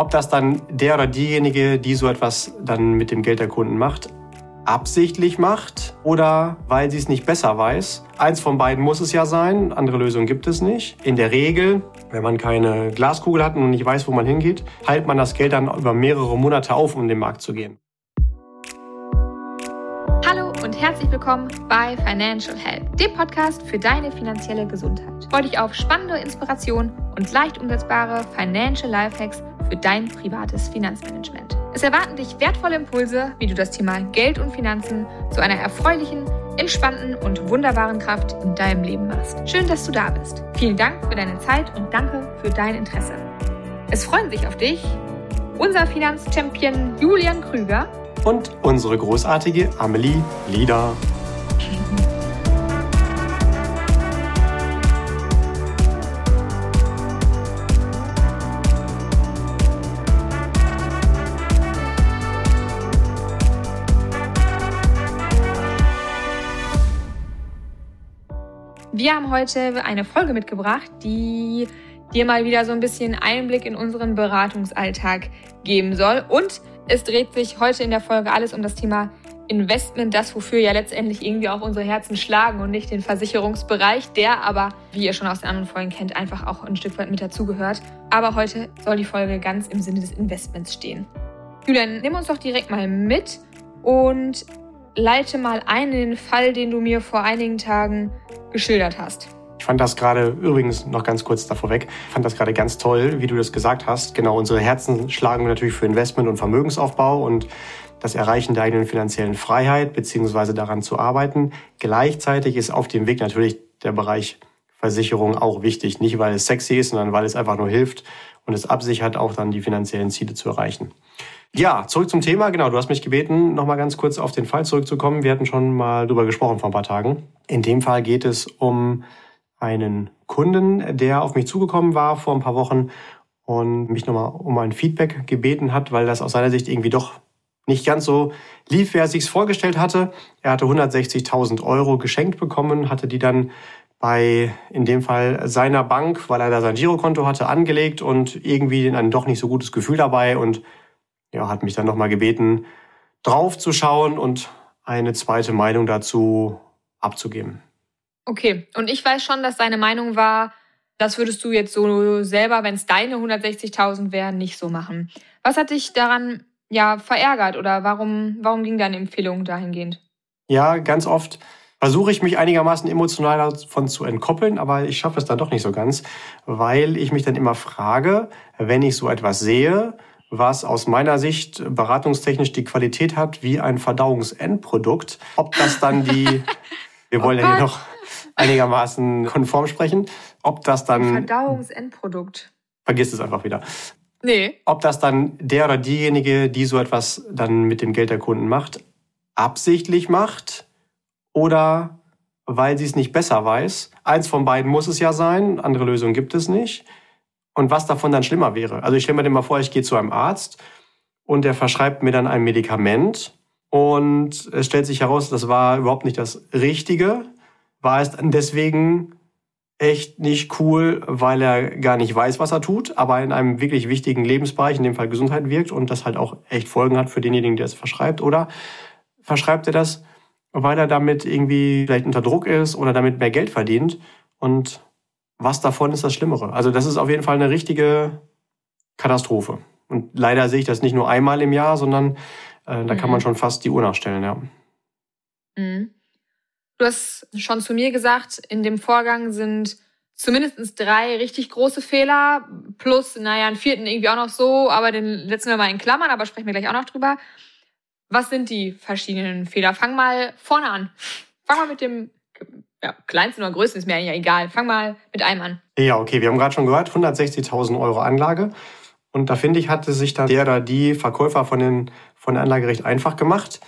Ob das dann der oder diejenige, die so etwas dann mit dem Geld der Kunden macht, absichtlich macht oder weil sie es nicht besser weiß. Eins von beiden muss es ja sein, andere Lösung gibt es nicht. In der Regel, wenn man keine Glaskugel hat und nicht weiß, wo man hingeht, hält man das Geld dann über mehrere Monate auf, um in den Markt zu gehen. Hallo und herzlich willkommen bei Financial Help, dem Podcast für deine finanzielle Gesundheit. Freue dich auf spannende Inspiration und leicht umsetzbare Financial Lifehacks für dein privates Finanzmanagement. Es erwarten dich wertvolle Impulse, wie du das Thema Geld und Finanzen zu einer erfreulichen, entspannten und wunderbaren Kraft in deinem Leben machst. Schön, dass du da bist. Vielen Dank für deine Zeit und danke für dein Interesse. Es freuen sich auf dich unser Finanzchampion Julian Krüger und unsere großartige Amelie Lieder. Wir haben heute eine Folge mitgebracht, die dir mal wieder so ein bisschen Einblick in unseren Beratungsalltag geben soll. Und es dreht sich heute in der Folge alles um das Thema Investment, das wofür ja letztendlich irgendwie auch unsere Herzen schlagen und nicht den Versicherungsbereich, der aber, wie ihr schon aus den anderen Folgen kennt, einfach auch ein Stück weit mit dazugehört. Aber heute soll die Folge ganz im Sinne des Investments stehen. Julian, nimm uns doch direkt mal mit und leite mal ein in den Fall, den du mir vor einigen Tagen geschildert hast. Ich fand das gerade, übrigens noch ganz kurz davor weg, fand das gerade ganz toll, wie du das gesagt hast. Genau, unsere Herzen schlagen natürlich für Investment und Vermögensaufbau und das Erreichen der eigenen finanziellen Freiheit, beziehungsweise daran zu arbeiten. Gleichzeitig ist auf dem Weg natürlich der Bereich Versicherung auch wichtig. Nicht, weil es sexy ist, sondern weil es einfach nur hilft und es absichert, auch dann die finanziellen Ziele zu erreichen. Ja, zurück zum Thema. Genau, du hast mich gebeten, nochmal ganz kurz auf den Fall zurückzukommen. Wir hatten schon mal drüber gesprochen vor ein paar Tagen. In dem Fall geht es um einen Kunden, der auf mich zugekommen war vor ein paar Wochen und mich nochmal um ein Feedback gebeten hat, weil das aus seiner Sicht irgendwie doch nicht ganz so lief, wie er sich vorgestellt hatte. Er hatte 160.000 Euro geschenkt bekommen, hatte die dann bei, in dem Fall, seiner Bank, weil er da sein Girokonto hatte, angelegt und irgendwie ein doch nicht so gutes Gefühl dabei und ja, hat mich dann nochmal gebeten, draufzuschauen und eine zweite Meinung dazu abzugeben. Okay, und ich weiß schon, dass deine Meinung war, das würdest du jetzt so selber, wenn es deine 160.000 wären, nicht so machen. Was hat dich daran ja verärgert oder warum, warum ging deine Empfehlung dahingehend? Ja, ganz oft versuche ich mich einigermaßen emotional davon zu entkoppeln, aber ich schaffe es dann doch nicht so ganz, weil ich mich dann immer frage, wenn ich so etwas sehe, was aus meiner Sicht beratungstechnisch die Qualität hat wie ein Verdauungsendprodukt. Ob das dann die, wir wollen oh ja hier noch einigermaßen konform sprechen, ob das dann... Verdauungsendprodukt. Vergiss es einfach wieder. Nee. Ob das dann der oder diejenige, die so etwas dann mit dem Geld der Kunden macht, absichtlich macht oder weil sie es nicht besser weiß. Eins von beiden muss es ja sein, andere Lösung gibt es nicht und was davon dann schlimmer wäre. Also ich stelle mir den mal vor, ich gehe zu einem Arzt und der verschreibt mir dann ein Medikament und es stellt sich heraus, das war überhaupt nicht das Richtige. War es dann deswegen echt nicht cool, weil er gar nicht weiß, was er tut, aber in einem wirklich wichtigen Lebensbereich, in dem Fall Gesundheit wirkt und das halt auch echt Folgen hat für denjenigen, der es verschreibt. Oder verschreibt er das, weil er damit irgendwie vielleicht unter Druck ist oder damit mehr Geld verdient und was davon ist das Schlimmere? Also das ist auf jeden Fall eine richtige Katastrophe. Und leider sehe ich das nicht nur einmal im Jahr, sondern äh, da mhm. kann man mhm. schon fast die Uhr nachstellen, ja. Mhm. Du hast schon zu mir gesagt, in dem Vorgang sind zumindest drei richtig große Fehler, plus, naja, einen vierten irgendwie auch noch so, aber den setzen wir mal in Klammern, aber sprechen wir gleich auch noch drüber. Was sind die verschiedenen Fehler? Fang mal vorne an. Fang mal mit dem ja, kleinsten oder größten ist mir eigentlich egal. Fang mal mit einem an. Ja, okay, wir haben gerade schon gehört, 160.000 Euro Anlage. Und da finde ich, hatte sich dann der oder die Verkäufer von, den, von der Anlage recht einfach gemacht.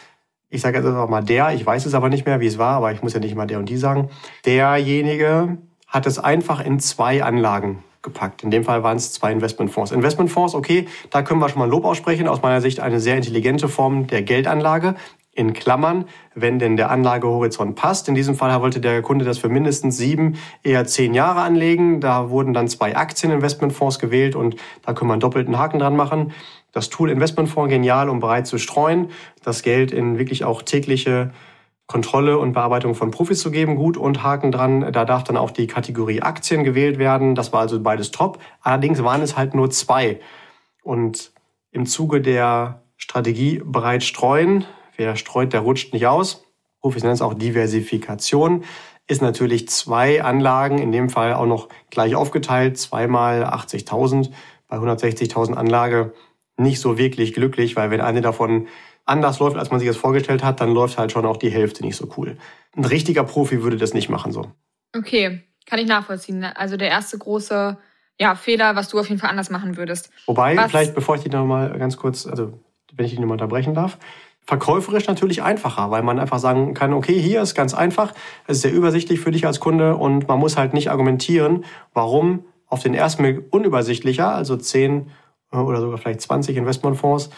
Ich sage jetzt einfach mal der, ich weiß es aber nicht mehr, wie es war, aber ich muss ja nicht mal der und die sagen. Derjenige hat es einfach in zwei Anlagen gepackt. In dem Fall waren es zwei Investmentfonds. Investmentfonds, okay, da können wir schon mal Lob aussprechen. Aus meiner Sicht eine sehr intelligente Form der Geldanlage. In Klammern, wenn denn der Anlagehorizont passt. In diesem Fall wollte der Kunde das für mindestens sieben, eher zehn Jahre anlegen. Da wurden dann zwei Aktieninvestmentfonds gewählt und da können wir einen doppelten Haken dran machen. Das Tool Investmentfonds genial, um bereit zu streuen, das Geld in wirklich auch tägliche Kontrolle und Bearbeitung von Profis zu geben, gut und Haken dran. Da darf dann auch die Kategorie Aktien gewählt werden. Das war also beides top. Allerdings waren es halt nur zwei. Und im Zuge der Strategie bereit streuen Wer streut, der rutscht nicht aus. Profis nennen es auch Diversifikation. Ist natürlich zwei Anlagen, in dem Fall auch noch gleich aufgeteilt, zweimal 80.000 bei 160.000 Anlage. Nicht so wirklich glücklich, weil wenn eine davon anders läuft, als man sich das vorgestellt hat, dann läuft halt schon auch die Hälfte nicht so cool. Ein richtiger Profi würde das nicht machen so. Okay, kann ich nachvollziehen. Also der erste große ja, Fehler, was du auf jeden Fall anders machen würdest. Wobei, was? vielleicht bevor ich dich nochmal ganz kurz, also wenn ich dich nochmal unterbrechen darf, verkäuferisch natürlich einfacher, weil man einfach sagen kann, okay, hier ist ganz einfach, es ist sehr übersichtlich für dich als Kunde und man muss halt nicht argumentieren, warum auf den ersten Blick unübersichtlicher, also 10 äh, oder sogar vielleicht 20 Investmentfonds,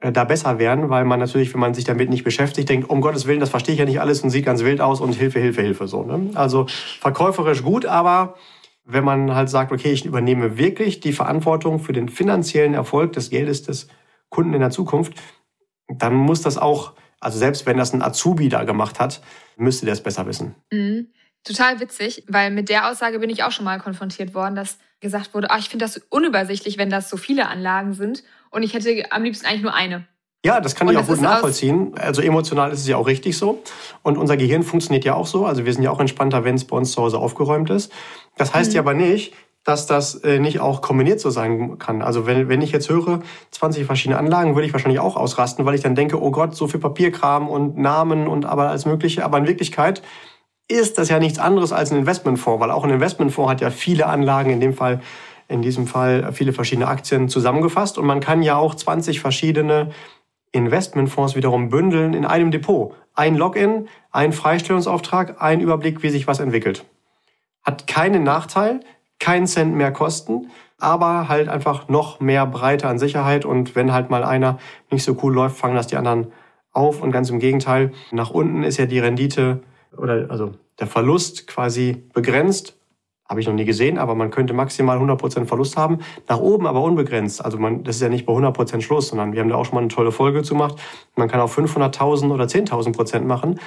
äh, da besser werden, weil man natürlich, wenn man sich damit nicht beschäftigt, denkt, um Gottes Willen, das verstehe ich ja nicht alles und sieht ganz wild aus und Hilfe, Hilfe, Hilfe. So, ne? Also verkäuferisch gut, aber wenn man halt sagt, okay, ich übernehme wirklich die Verantwortung für den finanziellen Erfolg des Geldes des Kunden in der Zukunft, dann muss das auch, also selbst wenn das ein Azubi da gemacht hat, müsste der es besser wissen. Mhm. Total witzig, weil mit der Aussage bin ich auch schon mal konfrontiert worden, dass gesagt wurde, ah, ich finde das unübersichtlich, wenn das so viele Anlagen sind und ich hätte am liebsten eigentlich nur eine. Ja, das kann und ich auch gut nachvollziehen. Also emotional ist es ja auch richtig so. Und unser Gehirn funktioniert ja auch so. Also wir sind ja auch entspannter, wenn es bei uns zu Hause aufgeräumt ist. Das heißt mhm. ja aber nicht, dass das äh, nicht auch kombiniert so sein kann. Also wenn, wenn ich jetzt höre, 20 verschiedene Anlagen, würde ich wahrscheinlich auch ausrasten, weil ich dann denke, oh Gott, so viel Papierkram und Namen und aber alles Mögliche. Aber in Wirklichkeit ist das ja nichts anderes als ein Investmentfonds, weil auch ein Investmentfonds hat ja viele Anlagen, in dem Fall, in diesem Fall viele verschiedene Aktien zusammengefasst. Und man kann ja auch 20 verschiedene Investmentfonds wiederum bündeln in einem Depot. Ein Login, ein Freistellungsauftrag, ein Überblick, wie sich was entwickelt. Hat keinen Nachteil, keinen Cent mehr kosten, aber halt einfach noch mehr Breite an Sicherheit. Und wenn halt mal einer nicht so cool läuft, fangen das die anderen auf. Und ganz im Gegenteil, nach unten ist ja die Rendite oder also der Verlust quasi begrenzt. Habe ich noch nie gesehen, aber man könnte maximal 100% Verlust haben. Nach oben aber unbegrenzt. Also man, das ist ja nicht bei 100% Schluss, sondern wir haben da auch schon mal eine tolle Folge zu gemacht. Man kann auch 500.000 oder 10.000 Prozent machen.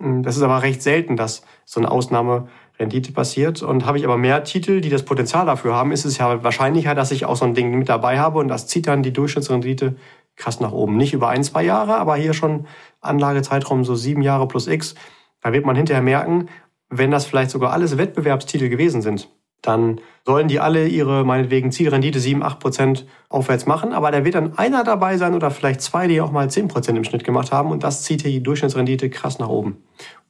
Das ist aber recht selten, dass so eine Ausnahme Rendite passiert. Und habe ich aber mehr Titel, die das Potenzial dafür haben, ist es ja wahrscheinlicher, dass ich auch so ein Ding mit dabei habe und das zieht dann die Durchschnittsrendite krass nach oben. Nicht über ein, zwei Jahre, aber hier schon Anlagezeitraum so sieben Jahre plus X. Da wird man hinterher merken, wenn das vielleicht sogar alles Wettbewerbstitel gewesen sind, dann sollen die alle ihre meinetwegen Zielrendite 7, 8 Prozent aufwärts machen. Aber da wird dann einer dabei sein oder vielleicht zwei, die auch mal 10 Prozent im Schnitt gemacht haben. Und das zieht hier die Durchschnittsrendite krass nach oben.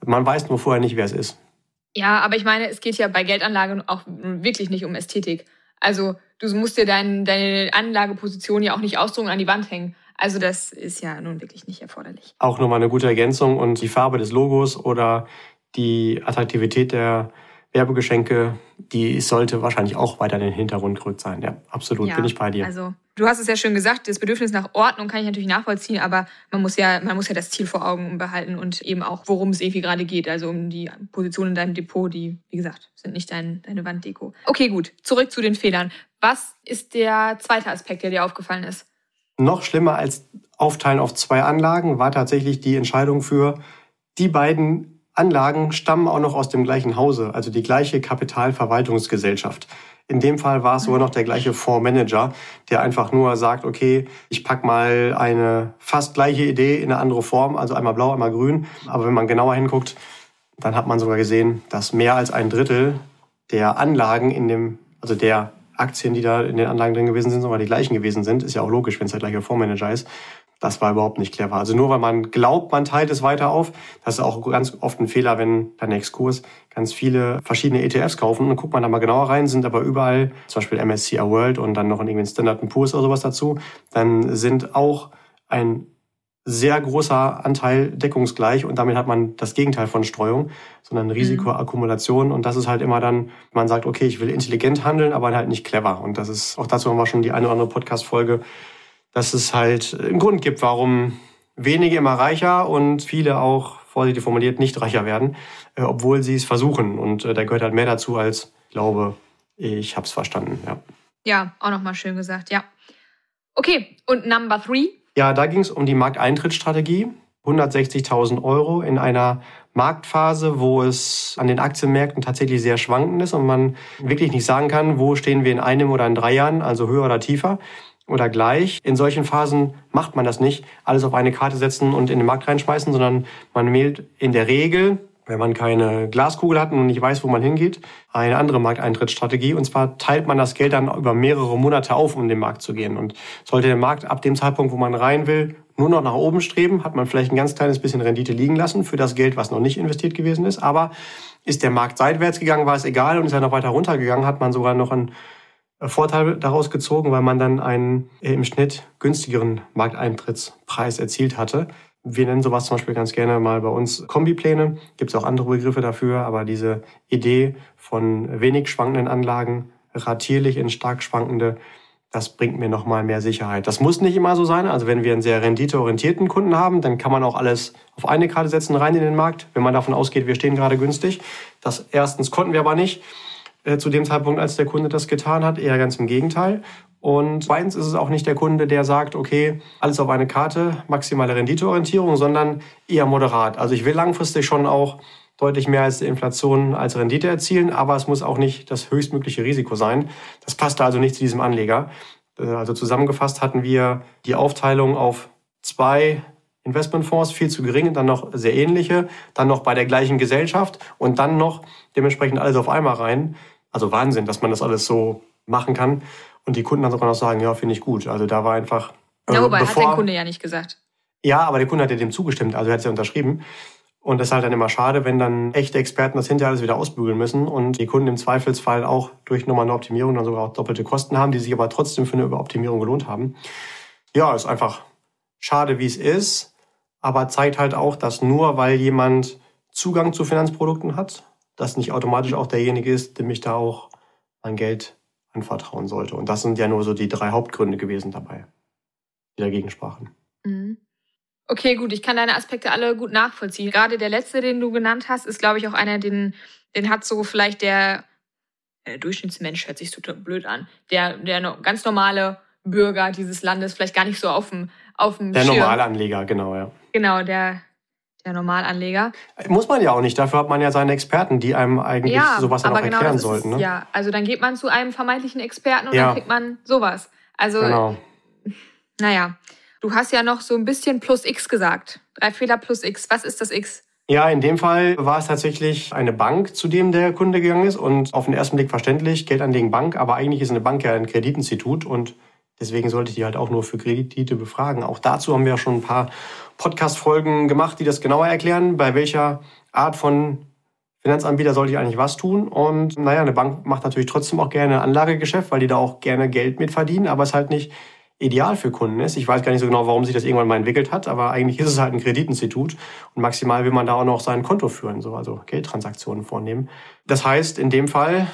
Man weiß nur vorher nicht, wer es ist. Ja, aber ich meine, es geht ja bei Geldanlagen auch wirklich nicht um Ästhetik. Also du musst dir dein, deine Anlageposition ja auch nicht ausdrucken an die Wand hängen. Also das ist ja nun wirklich nicht erforderlich. Auch nochmal eine gute Ergänzung und die Farbe des Logos oder die Attraktivität der Werbegeschenke, die sollte wahrscheinlich auch weiter in den Hintergrund gerückt sein. Ja, absolut, ja, bin ich bei dir. Also, du hast es ja schön gesagt, das Bedürfnis nach Ordnung kann ich natürlich nachvollziehen, aber man muss ja, man muss ja das Ziel vor Augen behalten und eben auch, worum es irgendwie gerade geht. Also um die Position in deinem Depot, die, wie gesagt, sind nicht dein, deine Wanddeko. Okay, gut. Zurück zu den Fehlern. Was ist der zweite Aspekt, der dir aufgefallen ist? Noch schlimmer als Aufteilen auf zwei Anlagen war tatsächlich die Entscheidung für die beiden Anlagen stammen auch noch aus dem gleichen Hause, also die gleiche Kapitalverwaltungsgesellschaft. In dem Fall war es sogar noch der gleiche Fondsmanager, der einfach nur sagt, okay, ich pack mal eine fast gleiche Idee in eine andere Form, also einmal blau, einmal grün. Aber wenn man genauer hinguckt, dann hat man sogar gesehen, dass mehr als ein Drittel der Anlagen in dem, also der Aktien, die da in den Anlagen drin gewesen sind, sogar die gleichen gewesen sind. Ist ja auch logisch, wenn es der gleiche Fondsmanager ist. Das war überhaupt nicht clever. Also nur weil man glaubt, man teilt es weiter auf, das ist auch ganz oft ein Fehler, wenn dein Exkurs ganz viele verschiedene ETFs kaufen. Und guckt man da mal genauer rein, sind aber überall, zum Beispiel MSCI World und dann noch irgendwie ein Standard Poor's oder sowas dazu, dann sind auch ein sehr großer Anteil deckungsgleich und damit hat man das Gegenteil von Streuung, sondern Risikoakkumulation. Und das ist halt immer dann, man sagt, okay, ich will intelligent handeln, aber halt nicht clever. Und das ist, auch dazu haben wir schon die eine oder andere Podcast-Folge dass es halt einen Grund gibt, warum wenige immer reicher und viele auch, vorsichtig formuliert, nicht reicher werden, äh, obwohl sie es versuchen. Und äh, da gehört halt mehr dazu als Glaube. Ich habe es verstanden, ja. Ja, auch nochmal schön gesagt, ja. Okay, und Number Three? Ja, da ging es um die Markteintrittsstrategie. 160.000 Euro in einer Marktphase, wo es an den Aktienmärkten tatsächlich sehr schwankend ist und man wirklich nicht sagen kann, wo stehen wir in einem oder in drei Jahren, also höher oder tiefer oder gleich. In solchen Phasen macht man das nicht, alles auf eine Karte setzen und in den Markt reinschmeißen, sondern man wählt in der Regel wenn man keine Glaskugel hat und nicht weiß, wo man hingeht, eine andere Markteintrittsstrategie. Und zwar teilt man das Geld dann über mehrere Monate auf, um in den Markt zu gehen. Und sollte der Markt ab dem Zeitpunkt, wo man rein will, nur noch nach oben streben, hat man vielleicht ein ganz kleines bisschen Rendite liegen lassen für das Geld, was noch nicht investiert gewesen ist. Aber ist der Markt seitwärts gegangen, war es egal und ist er noch weiter runtergegangen, hat man sogar noch einen Vorteil daraus gezogen, weil man dann einen äh, im Schnitt günstigeren Markteintrittspreis erzielt hatte. Wir nennen sowas zum Beispiel ganz gerne mal bei uns Kombipläne. Gibt es auch andere Begriffe dafür, aber diese Idee von wenig schwankenden Anlagen ratierlich in stark schwankende, das bringt mir nochmal mehr Sicherheit. Das muss nicht immer so sein. Also wenn wir einen sehr renditeorientierten Kunden haben, dann kann man auch alles auf eine Karte setzen, rein in den Markt, wenn man davon ausgeht, wir stehen gerade günstig. Das erstens konnten wir aber nicht äh, zu dem Zeitpunkt, als der Kunde das getan hat, eher ganz im Gegenteil. Und zweitens ist es auch nicht der Kunde, der sagt, okay, alles auf eine Karte, maximale Renditeorientierung, sondern eher moderat. Also ich will langfristig schon auch deutlich mehr als Inflation als Rendite erzielen, aber es muss auch nicht das höchstmögliche Risiko sein. Das passt also nicht zu diesem Anleger. Äh, also zusammengefasst hatten wir die Aufteilung auf zwei Investmentfonds, viel zu gering, dann noch sehr ähnliche, dann noch bei der gleichen Gesellschaft und dann noch dementsprechend alles auf einmal rein. Also Wahnsinn, dass man das alles so machen kann. Und die Kunden dann sogar noch sagen, ja, finde ich gut. Also da war einfach. Äh, ja, wobei, bevor, hat der Kunde ja nicht gesagt. Ja, aber der Kunde hat ja dem zugestimmt, also er hat es ja unterschrieben. Und das ist halt dann immer schade, wenn dann echte Experten das hinterher alles wieder ausbügeln müssen und die Kunden im Zweifelsfall auch durch nochmal eine Optimierung dann sogar auch doppelte Kosten haben, die sich aber trotzdem für eine Überoptimierung gelohnt haben. Ja, ist einfach schade, wie es ist, aber zeigt halt auch, dass nur weil jemand Zugang zu Finanzprodukten hat, das nicht automatisch auch derjenige ist, dem ich da auch mein Geld anvertrauen sollte. Und das sind ja nur so die drei Hauptgründe gewesen dabei, die dagegen sprachen. Mhm. Okay, gut, ich kann deine Aspekte alle gut nachvollziehen. Gerade der letzte, den du genannt hast, ist, glaube ich, auch einer, den, den hat so vielleicht der, der Durchschnittsmensch, hört sich so blöd an, der, der ganz normale Bürger dieses Landes vielleicht gar nicht so auf dem, auf dem Der Schirm. Normalanleger, genau, ja. Genau, der, der Normalanleger. Muss man ja auch nicht. Dafür hat man ja seine Experten, die einem eigentlich ja, sowas dann auch genau erklären sollten. Ne? Ja, also dann geht man zu einem vermeintlichen Experten und ja. dann kriegt man sowas. Also, genau. naja, du hast ja noch so ein bisschen plus X gesagt. Drei Fehler plus X. Was ist das X? Ja, in dem Fall war es tatsächlich eine Bank, zu dem der Kunde gegangen ist und auf den ersten Blick verständlich, Geldanlegen Bank, aber eigentlich ist eine Bank ja ein Kreditinstitut und deswegen sollte ich die halt auch nur für Kredite befragen. Auch dazu haben wir schon ein paar Podcast-Folgen gemacht, die das genauer erklären, bei welcher Art von Finanzanbieter sollte ich eigentlich was tun. Und naja, eine Bank macht natürlich trotzdem auch gerne Anlagegeschäft, weil die da auch gerne Geld mit verdienen, aber es halt nicht ideal für Kunden ist. Ich weiß gar nicht so genau, warum sich das irgendwann mal entwickelt hat, aber eigentlich ist es halt ein Kreditinstitut und maximal will man da auch noch sein Konto führen, so also Geldtransaktionen vornehmen. Das heißt, in dem Fall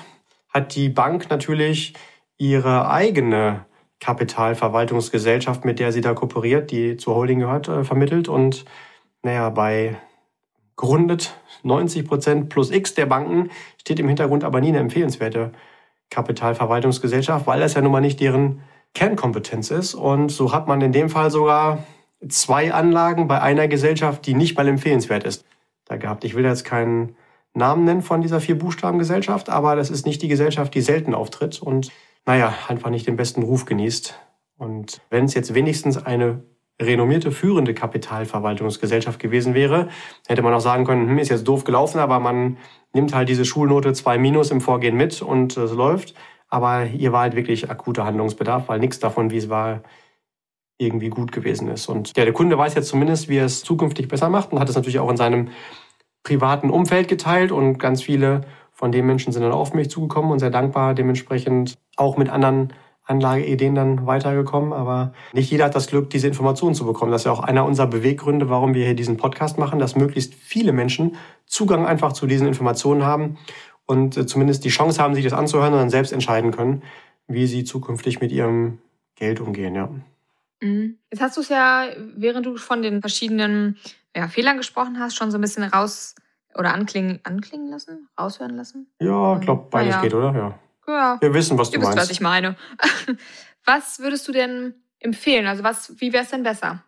hat die Bank natürlich ihre eigene Kapitalverwaltungsgesellschaft, mit der sie da kooperiert, die zur Holding gehört, äh, vermittelt. Und naja, bei gerundet 90 Prozent plus X der Banken steht im Hintergrund aber nie eine empfehlenswerte Kapitalverwaltungsgesellschaft, weil das ja nun mal nicht deren Kernkompetenz ist. Und so hat man in dem Fall sogar zwei Anlagen bei einer Gesellschaft, die nicht mal empfehlenswert ist, da gehabt. Ich will jetzt keinen Namen nennen von dieser vier Buchstaben Gesellschaft, aber das ist nicht die Gesellschaft, die selten auftritt. Und naja, einfach nicht den besten Ruf genießt. Und wenn es jetzt wenigstens eine renommierte führende Kapitalverwaltungsgesellschaft gewesen wäre, hätte man auch sagen können, hm, ist jetzt doof gelaufen, aber man nimmt halt diese Schulnote 2 minus im Vorgehen mit und es läuft. Aber hier war halt wirklich akuter Handlungsbedarf, weil nichts davon, wie es war, irgendwie gut gewesen ist. Und ja, der Kunde weiß jetzt zumindest, wie er es zukünftig besser macht und hat es natürlich auch in seinem privaten Umfeld geteilt und ganz viele von den Menschen sind dann auf mich zugekommen und sehr dankbar dementsprechend auch mit anderen Anlageideen dann weitergekommen. Aber nicht jeder hat das Glück, diese Informationen zu bekommen. Das ist ja auch einer unserer Beweggründe, warum wir hier diesen Podcast machen, dass möglichst viele Menschen Zugang einfach zu diesen Informationen haben und äh, zumindest die Chance haben, sich das anzuhören und dann selbst entscheiden können, wie sie zukünftig mit ihrem Geld umgehen. Ja. Mhm. Jetzt hast du es ja, während du von den verschiedenen ja, Fehlern gesprochen hast, schon so ein bisschen raus oder anklingen, anklingen lassen, raushören lassen. Ja, ich glaube, beides ja. geht, oder? Ja. ja. Wir wissen, was du, du meinst. Wisst, was ich meine. was würdest du denn empfehlen? Also was, wie wäre es denn besser?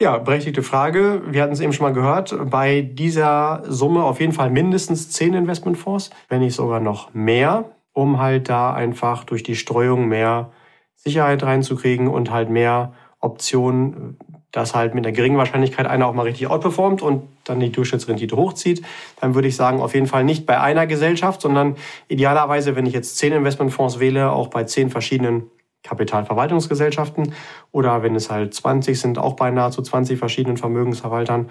Ja, berechtigte Frage. Wir hatten es eben schon mal gehört. Bei dieser Summe auf jeden Fall mindestens zehn Investmentfonds, wenn nicht sogar noch mehr, um halt da einfach durch die Streuung mehr Sicherheit reinzukriegen und halt mehr Optionen, dass halt mit einer geringen Wahrscheinlichkeit einer auch mal richtig outperformt und dann die Durchschnittsrendite hochzieht, dann würde ich sagen, auf jeden Fall nicht bei einer Gesellschaft, sondern idealerweise, wenn ich jetzt zehn Investmentfonds wähle, auch bei zehn verschiedenen Kapitalverwaltungsgesellschaften oder wenn es halt 20 sind, auch bei nahezu 20 verschiedenen Vermögensverwaltern.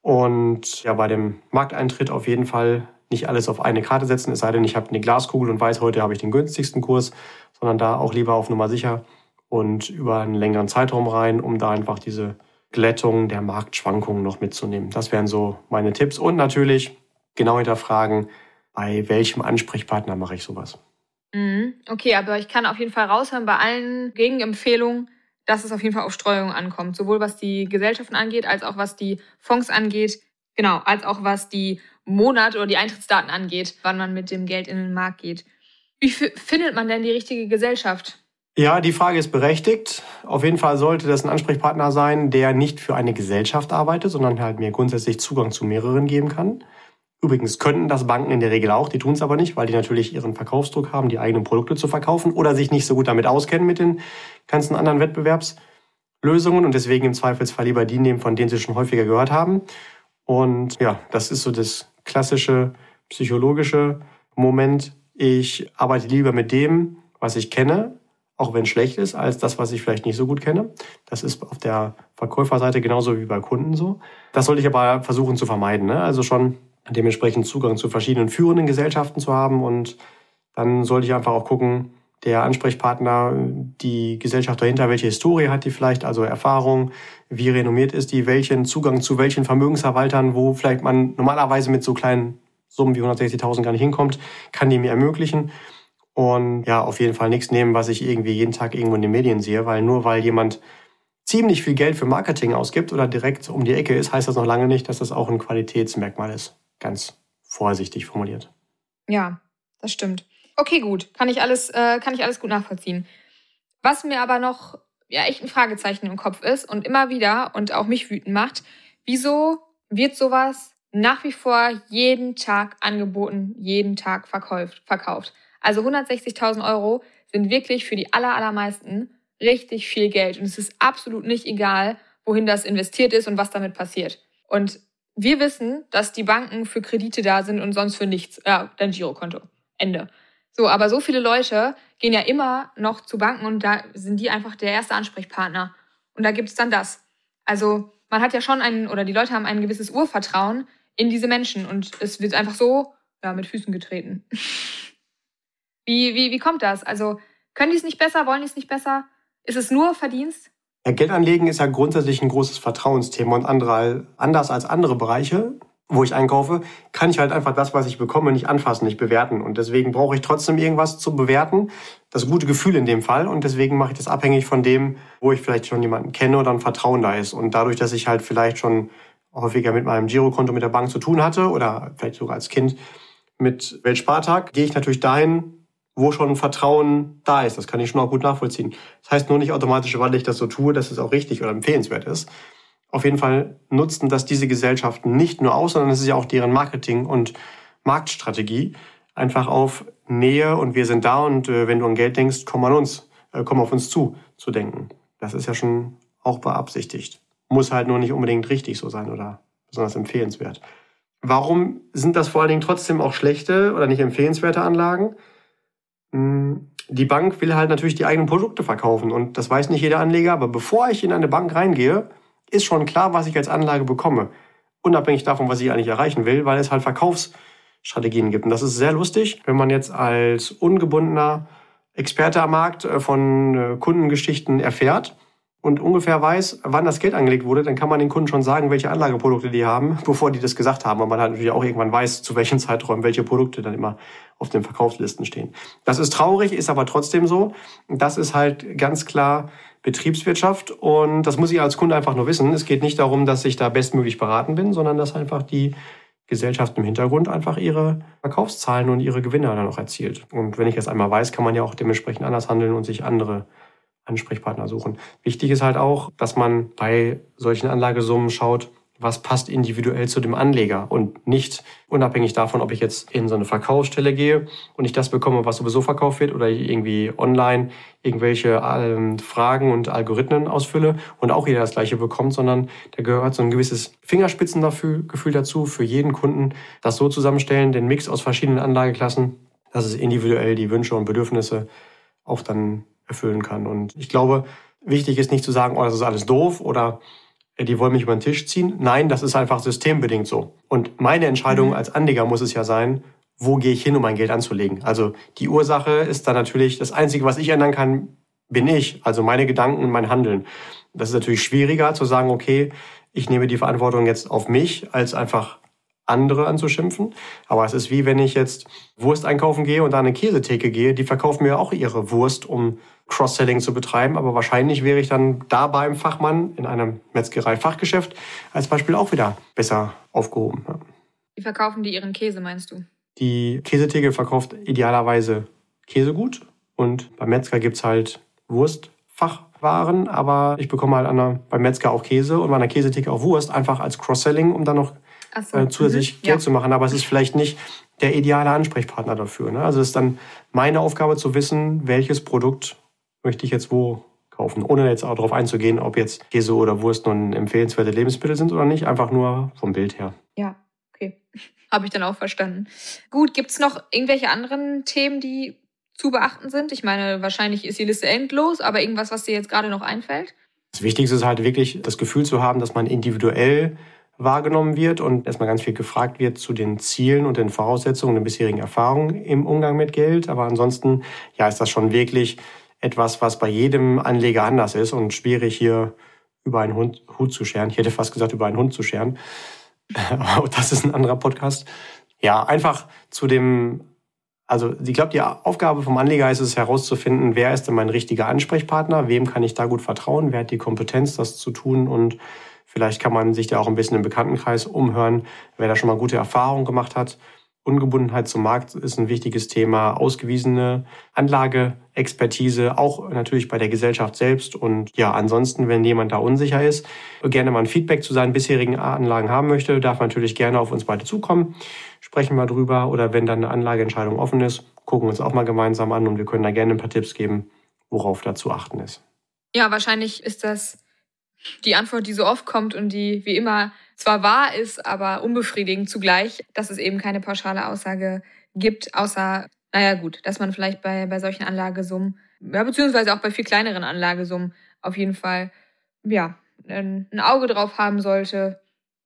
Und ja, bei dem Markteintritt auf jeden Fall nicht alles auf eine Karte setzen, es sei denn, ich habe eine Glaskugel und weiß, heute habe ich den günstigsten Kurs, sondern da auch lieber auf Nummer sicher und über einen längeren Zeitraum rein, um da einfach diese Glättung der Marktschwankungen noch mitzunehmen. Das wären so meine Tipps. Und natürlich genau hinterfragen, bei welchem Ansprechpartner mache ich sowas. Mhm. Okay, aber ich kann auf jeden Fall raushören bei allen Gegenempfehlungen, dass es auf jeden Fall auf Streuung ankommt. Sowohl was die Gesellschaften angeht, als auch was die Fonds angeht. Genau, als auch was die Monat- oder die Eintrittsdaten angeht, wann man mit dem Geld in den Markt geht. Wie findet man denn die richtige Gesellschaft? Ja, die Frage ist berechtigt. Auf jeden Fall sollte das ein Ansprechpartner sein, der nicht für eine Gesellschaft arbeitet, sondern halt mir grundsätzlich Zugang zu mehreren geben kann. Übrigens könnten das Banken in der Regel auch, die tun es aber nicht, weil die natürlich ihren Verkaufsdruck haben, die eigenen Produkte zu verkaufen oder sich nicht so gut damit auskennen mit den ganzen anderen Wettbewerbslösungen und deswegen im Zweifelsfall lieber die nehmen, von denen sie schon häufiger gehört haben. Und ja, das ist so das klassische psychologische Moment. Ich arbeite lieber mit dem, was ich kenne, auch wenn schlecht ist, als das, was ich vielleicht nicht so gut kenne. Das ist auf der Verkäuferseite genauso wie bei Kunden so. Das sollte ich aber versuchen zu vermeiden. Ne? Also schon dementsprechend Zugang zu verschiedenen führenden Gesellschaften zu haben. Und dann sollte ich einfach auch gucken, der Ansprechpartner, die Gesellschaft dahinter, welche Historie hat die vielleicht, also Erfahrung, wie renommiert ist die, welchen Zugang zu welchen Vermögensverwaltern, wo vielleicht man normalerweise mit so kleinen Summen wie 160.000 gar nicht hinkommt, kann die mir ermöglichen. Und ja, auf jeden Fall nichts nehmen, was ich irgendwie jeden Tag irgendwo in den Medien sehe, weil nur weil jemand ziemlich viel Geld für Marketing ausgibt oder direkt um die Ecke ist, heißt das noch lange nicht, dass das auch ein Qualitätsmerkmal ist ganz vorsichtig formuliert. Ja, das stimmt. Okay, gut. Kann ich alles, äh, kann ich alles gut nachvollziehen. Was mir aber noch ja echt ein Fragezeichen im Kopf ist und immer wieder und auch mich wütend macht, wieso wird sowas nach wie vor jeden Tag angeboten, jeden Tag verkauft? verkauft? Also 160.000 Euro sind wirklich für die aller, allermeisten richtig viel Geld und es ist absolut nicht egal, wohin das investiert ist und was damit passiert. Und wir wissen, dass die Banken für Kredite da sind und sonst für nichts. Ja, dein Girokonto. Ende. So, aber so viele Leute gehen ja immer noch zu Banken und da sind die einfach der erste Ansprechpartner. Und da gibt's dann das. Also man hat ja schon einen, oder die Leute haben ein gewisses Urvertrauen in diese Menschen und es wird einfach so ja, mit Füßen getreten. wie, wie, wie kommt das? Also können die es nicht besser, wollen die es nicht besser? Ist es nur Verdienst? Ja, Geldanlegen ist ja grundsätzlich ein großes Vertrauensthema und andere, anders als andere Bereiche, wo ich einkaufe, kann ich halt einfach das, was ich bekomme, nicht anfassen, nicht bewerten. Und deswegen brauche ich trotzdem irgendwas zu bewerten. Das gute Gefühl in dem Fall. Und deswegen mache ich das abhängig von dem, wo ich vielleicht schon jemanden kenne oder ein Vertrauen da ist. Und dadurch, dass ich halt vielleicht schon häufiger mit meinem Girokonto mit der Bank zu tun hatte oder vielleicht sogar als Kind mit Weltspartag, gehe ich natürlich dahin, wo schon Vertrauen da ist. Das kann ich schon auch gut nachvollziehen. Das heißt nur nicht automatisch, weil ich das so tue, dass es auch richtig oder empfehlenswert ist. Auf jeden Fall nutzen das diese Gesellschaften nicht nur aus, sondern es ist ja auch deren Marketing- und Marktstrategie. Einfach auf Nähe und wir sind da und äh, wenn du an Geld denkst, komm an uns, äh, komm auf uns zu, zu denken. Das ist ja schon auch beabsichtigt. Muss halt nur nicht unbedingt richtig so sein oder besonders empfehlenswert. Warum sind das vor allen Dingen trotzdem auch schlechte oder nicht empfehlenswerte Anlagen? Hm, die Bank will halt natürlich die eigenen Produkte verkaufen und das weiß nicht jeder Anleger, aber bevor ich in eine Bank reingehe, ist schon klar, was ich als Anlage bekomme. Unabhängig davon, was ich eigentlich erreichen will, weil es halt Verkaufsstrategien gibt. Und das ist sehr lustig, wenn man jetzt als ungebundener Experte am Markt äh, von äh, Kundengeschichten erfährt und ungefähr weiß, wann das Geld angelegt wurde, dann kann man den Kunden schon sagen, welche Anlageprodukte die haben, bevor die das gesagt haben. Und man halt natürlich auch irgendwann weiß, zu welchen Zeiträumen welche Produkte dann immer auf den Verkaufslisten stehen. Das ist traurig, ist aber trotzdem so. Das ist halt ganz klar Betriebswirtschaft und das muss ich als Kunde einfach nur wissen. Es geht nicht darum, dass ich da bestmöglich beraten bin, sondern dass einfach die Gesellschaft im Hintergrund einfach ihre Verkaufszahlen und ihre Gewinne dann auch erzielt. Und wenn ich das einmal weiß, kann man ja auch dementsprechend anders handeln und sich andere Ansprechpartner suchen. Wichtig ist halt auch, dass man bei solchen Anlagesummen schaut, was passt individuell zu dem Anleger und nicht unabhängig davon, ob ich jetzt in so eine Verkaufsstelle gehe und ich das bekomme, was sowieso verkauft wird oder irgendwie online irgendwelche ähm, Fragen und Algorithmen ausfülle und auch jeder das gleiche bekommt, sondern da gehört so ein gewisses Fingerspitzengefühl dazu für jeden Kunden, das so zusammenstellen, den Mix aus verschiedenen Anlageklassen, dass es individuell die Wünsche und Bedürfnisse auch dann erfüllen kann. Und ich glaube, wichtig ist nicht zu sagen, oh, das ist alles doof oder die wollen mich über den Tisch ziehen. Nein, das ist einfach systembedingt so. Und meine Entscheidung mhm. als Anleger muss es ja sein, wo gehe ich hin, um mein Geld anzulegen. Also die Ursache ist dann natürlich, das Einzige, was ich ändern kann, bin ich. Also meine Gedanken und mein Handeln. Das ist natürlich schwieriger zu sagen, okay, ich nehme die Verantwortung jetzt auf mich, als einfach andere anzuschimpfen. Aber es ist wie wenn ich jetzt Wurst einkaufen gehe und da eine Käsetheke gehe, die verkaufen mir auch ihre Wurst, um Cross-Selling zu betreiben. Aber wahrscheinlich wäre ich dann da beim Fachmann in einem Metzgerei-Fachgeschäft als Beispiel auch wieder besser aufgehoben. Wie verkaufen die ihren Käse, meinst du? Die Käsetheke verkauft idealerweise Käsegut und beim Metzger gibt's halt Wurstfachwaren, aber ich bekomme halt an der, beim Metzger auch Käse und bei einer Käsetheke auch Wurst, einfach als Cross-Selling, um dann noch so. äh, zusätzlich mhm. Geld ja. zu machen. Aber es ist vielleicht nicht der ideale Ansprechpartner dafür. Ne? Also es ist dann meine Aufgabe zu wissen, welches Produkt möchte ich jetzt wo kaufen, ohne jetzt auch darauf einzugehen, ob jetzt Käse oder Wurst nun empfehlenswerte Lebensmittel sind oder nicht, einfach nur vom Bild her. Ja, okay. Habe ich dann auch verstanden. Gut, gibt es noch irgendwelche anderen Themen, die zu beachten sind? Ich meine, wahrscheinlich ist die Liste endlos, aber irgendwas, was dir jetzt gerade noch einfällt? Das Wichtigste ist halt wirklich das Gefühl zu haben, dass man individuell wahrgenommen wird und erstmal ganz viel gefragt wird zu den Zielen und den Voraussetzungen, den bisherigen Erfahrungen im Umgang mit Geld. Aber ansonsten, ja, ist das schon wirklich etwas, was bei jedem Anleger anders ist und schwierig hier über einen Hund, Hut zu scheren. Ich hätte fast gesagt, über einen Hund zu scheren. Aber das ist ein anderer Podcast. Ja, einfach zu dem, also ich glaube, die Aufgabe vom Anleger ist es herauszufinden, wer ist denn mein richtiger Ansprechpartner, wem kann ich da gut vertrauen, wer hat die Kompetenz, das zu tun und vielleicht kann man sich da auch ein bisschen im Bekanntenkreis umhören, wer da schon mal gute Erfahrungen gemacht hat Ungebundenheit zum Markt ist ein wichtiges Thema. Ausgewiesene Anlageexpertise, auch natürlich bei der Gesellschaft selbst. Und ja, ansonsten, wenn jemand da unsicher ist, gerne mal ein Feedback zu seinen bisherigen Anlagen haben möchte, darf natürlich gerne auf uns beide zukommen. Sprechen wir drüber. Oder wenn dann eine Anlageentscheidung offen ist, gucken wir uns auch mal gemeinsam an und wir können da gerne ein paar Tipps geben, worauf da zu achten ist. Ja, wahrscheinlich ist das die Antwort, die so oft kommt und die wie immer zwar wahr ist, aber unbefriedigend zugleich, dass es eben keine pauschale Aussage gibt, außer, naja gut, dass man vielleicht bei, bei solchen Anlagesummen, ja, beziehungsweise auch bei viel kleineren Anlagesummen auf jeden Fall, ja, ein, ein Auge drauf haben sollte,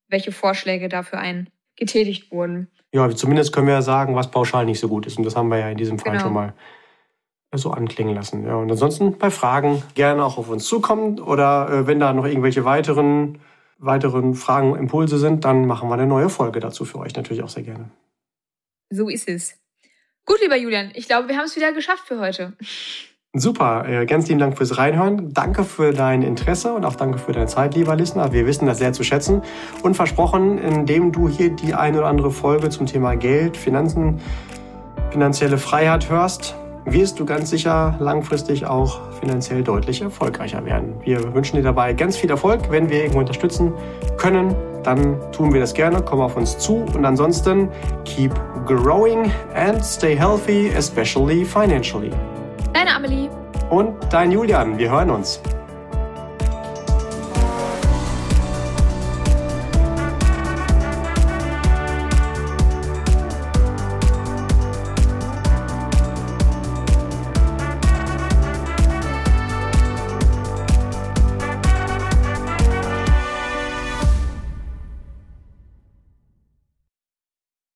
welche Vorschläge dafür einen getätigt wurden. Ja, zumindest können wir ja sagen, was pauschal nicht so gut ist. Und das haben wir ja in diesem Fall genau. schon mal so anklingen lassen. Ja, und ansonsten bei Fragen gerne auch auf uns zukommen oder äh, wenn da noch irgendwelche weiteren weiteren Fragen, Impulse sind, dann machen wir eine neue Folge dazu für euch natürlich auch sehr gerne. So ist es. Gut, lieber Julian, ich glaube, wir haben es wieder geschafft für heute. Super, äh, ganz lieben Dank fürs Reinhören. Danke für dein Interesse und auch danke für deine Zeit, lieber Listener. Wir wissen das sehr zu schätzen. Und versprochen, indem du hier die eine oder andere Folge zum Thema Geld, Finanzen, finanzielle Freiheit hörst, wirst du ganz sicher langfristig auch finanziell deutlich erfolgreicher werden. Wir wünschen dir dabei ganz viel Erfolg. Wenn wir irgendwo unterstützen können, dann tun wir das gerne. Komm auf uns zu und ansonsten keep growing and stay healthy, especially financially. Deine Amelie. Und dein Julian. Wir hören uns.